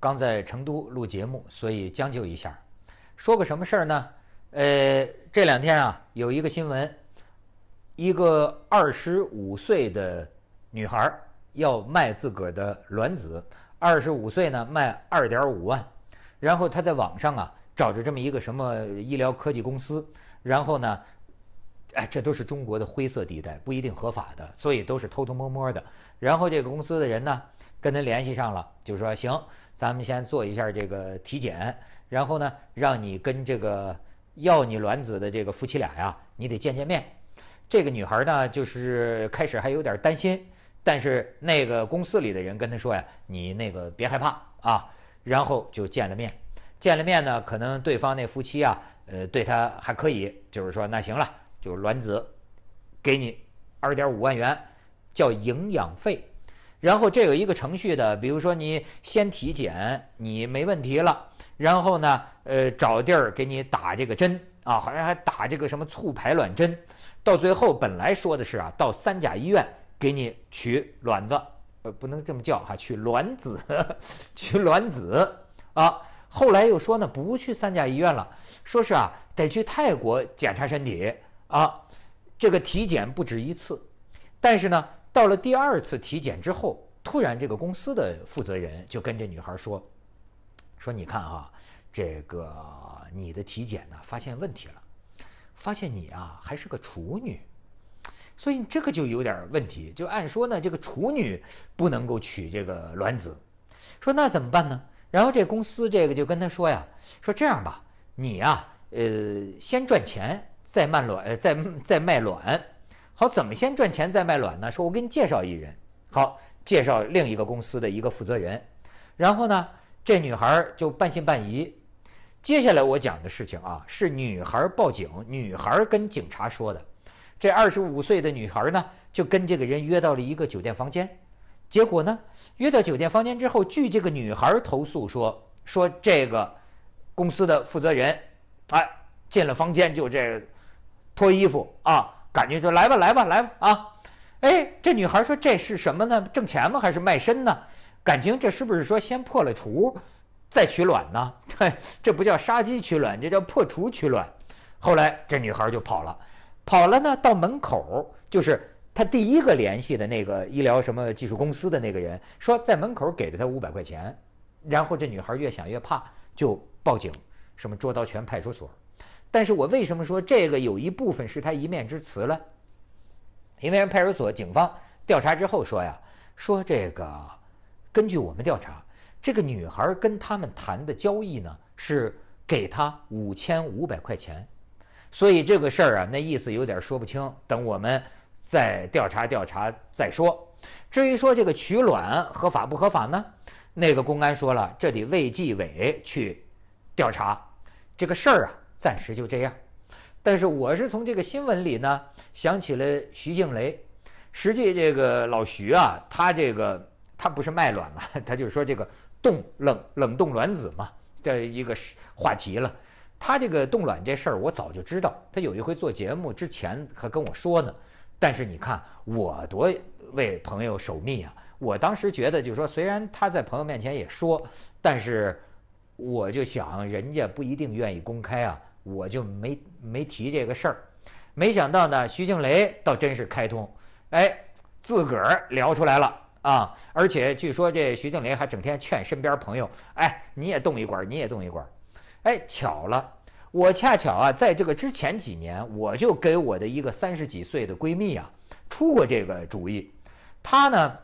刚在成都录节目，所以将就一下。说个什么事儿呢？呃，这两天啊，有一个新闻，一个二十五岁的女孩要卖自个儿的卵子，二十五岁呢卖二点五万，然后她在网上啊找着这么一个什么医疗科技公司，然后呢，哎，这都是中国的灰色地带，不一定合法的，所以都是偷偷摸摸的。然后这个公司的人呢跟他联系上了，就说行。咱们先做一下这个体检，然后呢，让你跟这个要你卵子的这个夫妻俩呀，你得见见面。这个女孩呢，就是开始还有点担心，但是那个公司里的人跟她说呀：“你那个别害怕啊。”然后就见了面。见了面呢，可能对方那夫妻啊，呃，对她还可以，就是说那行了，就卵子给你二点五万元，叫营养费。然后这有一个程序的，比如说你先体检，你没问题了，然后呢，呃，找地儿给你打这个针啊，好像还打这个什么促排卵针，到最后本来说的是啊，到三甲医院给你取卵子，呃，不能这么叫哈，取卵子，取卵子啊，后来又说呢，不去三甲医院了，说是啊，得去泰国检查身体啊，这个体检不止一次，但是呢。到了第二次体检之后，突然这个公司的负责人就跟这女孩说：“说你看啊，这个你的体检呢发现问题了，发现你啊还是个处女，所以这个就有点问题。就按说呢，这个处女不能够取这个卵子，说那怎么办呢？然后这公司这个就跟他说呀，说这样吧，你呀，呃，先赚钱，再卖卵，再再卖卵。”好，怎么先赚钱再卖卵呢？说我给你介绍一人，好，介绍另一个公司的一个负责人，然后呢，这女孩就半信半疑。接下来我讲的事情啊，是女孩报警，女孩跟警察说的。这二十五岁的女孩呢，就跟这个人约到了一个酒店房间，结果呢，约到酒店房间之后，据这个女孩投诉说，说这个公司的负责人，哎，进了房间就这脱衣服啊。感觉就来吧，来吧，来吧啊！哎，这女孩说这是什么呢？挣钱吗？还是卖身呢？感情这是不是说先破了除，再取卵呢？对，这不叫杀鸡取卵，这叫破除取卵。后来这女孩就跑了，跑了呢，到门口就是她第一个联系的那个医疗什么技术公司的那个人，说在门口给了她五百块钱。然后这女孩越想越怕，就报警，什么捉刀泉派出所。但是我为什么说这个有一部分是他一面之词了？因为派出所警方调查之后说呀，说这个根据我们调查，这个女孩跟他们谈的交易呢是给他五千五百块钱，所以这个事儿啊，那意思有点说不清，等我们再调查调查再说。至于说这个取卵合法不合法呢？那个公安说了，这得卫计委去调查这个事儿啊。暂时就这样，但是我是从这个新闻里呢想起了徐静蕾。实际这个老徐啊，他这个他不是卖卵嘛，他就是说这个冻冷冷冻卵子嘛的一个话题了。他这个冻卵这事儿我早就知道，他有一回做节目之前还跟我说呢。但是你看我多为朋友守密啊！我当时觉得就是说，虽然他在朋友面前也说，但是我就想人家不一定愿意公开啊。我就没没提这个事儿，没想到呢，徐静蕾倒真是开通，哎，自个儿聊出来了啊！而且据说这徐静蕾还整天劝身边朋友，哎，你也动一管，你也动一管。哎，巧了，我恰巧啊，在这个之前几年，我就给我的一个三十几岁的闺蜜啊出过这个主意。她呢，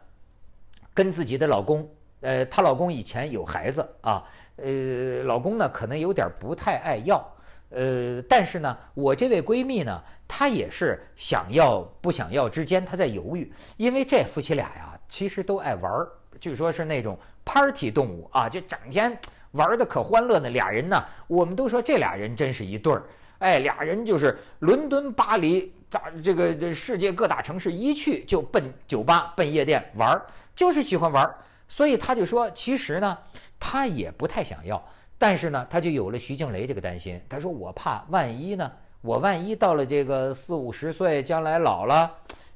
跟自己的老公，呃，她老公以前有孩子啊，呃，老公呢可能有点不太爱要。呃，但是呢，我这位闺蜜呢，她也是想要不想要之间，她在犹豫。因为这夫妻俩呀，其实都爱玩儿，据说是那种 party 动物啊，就整天玩的可欢乐呢。俩人呢，我们都说这俩人真是一对儿。哎，俩人就是伦敦、巴黎，咱这个世界各大城市一去就奔酒吧、奔夜店玩儿，就是喜欢玩儿。所以他就说，其实呢，他也不太想要。但是呢，他就有了徐静蕾这个担心。他说：“我怕万一呢？我万一到了这个四五十岁，将来老了，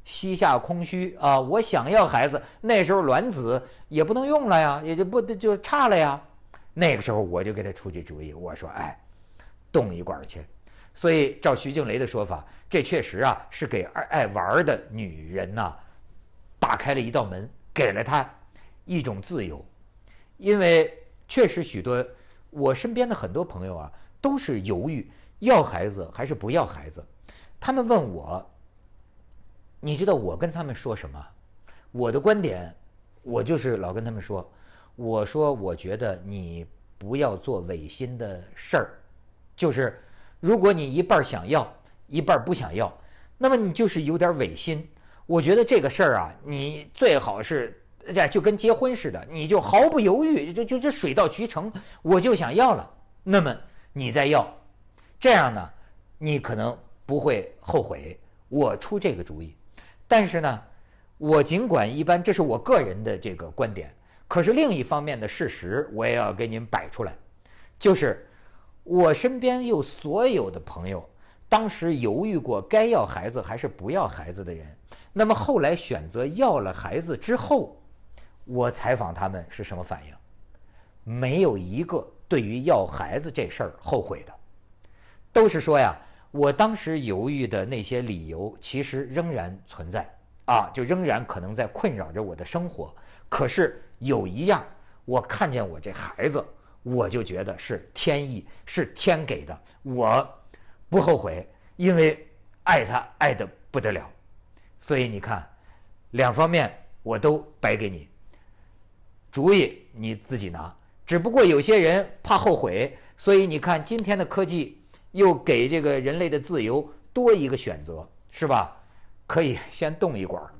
膝下空虚啊，我想要孩子，那时候卵子也不能用了呀，也就不就差了呀。那个时候我就给他出去主意，我说，哎，动一管去。所以照徐静蕾的说法，这确实啊是给爱爱玩的女人呐打开了一道门，给了她一种自由。因为确实许多我身边的很多朋友啊都是犹豫要孩子还是不要孩子，他们问我。你知道我跟他们说什么？我的观点，我就是老跟他们说，我说我觉得你不要做违心的事儿，就是如果你一半想要，一半不想要，那么你就是有点违心。我觉得这个事儿啊，你最好是这就跟结婚似的，你就毫不犹豫，就就这水到渠成，我就想要了，那么你再要，这样呢，你可能不会后悔。我出这个主意。但是呢，我尽管一般，这是我个人的这个观点，可是另一方面的事实，我也要给您摆出来，就是我身边有所有的朋友，当时犹豫过该要孩子还是不要孩子的人，那么后来选择要了孩子之后，我采访他们是什么反应？没有一个对于要孩子这事儿后悔的，都是说呀。我当时犹豫的那些理由，其实仍然存在啊，就仍然可能在困扰着我的生活。可是有一样，我看见我这孩子，我就觉得是天意，是天给的，我不后悔，因为爱他爱得不得了。所以你看，两方面我都摆给你，主意你自己拿。只不过有些人怕后悔，所以你看今天的科技。又给这个人类的自由多一个选择，是吧？可以先动一管儿。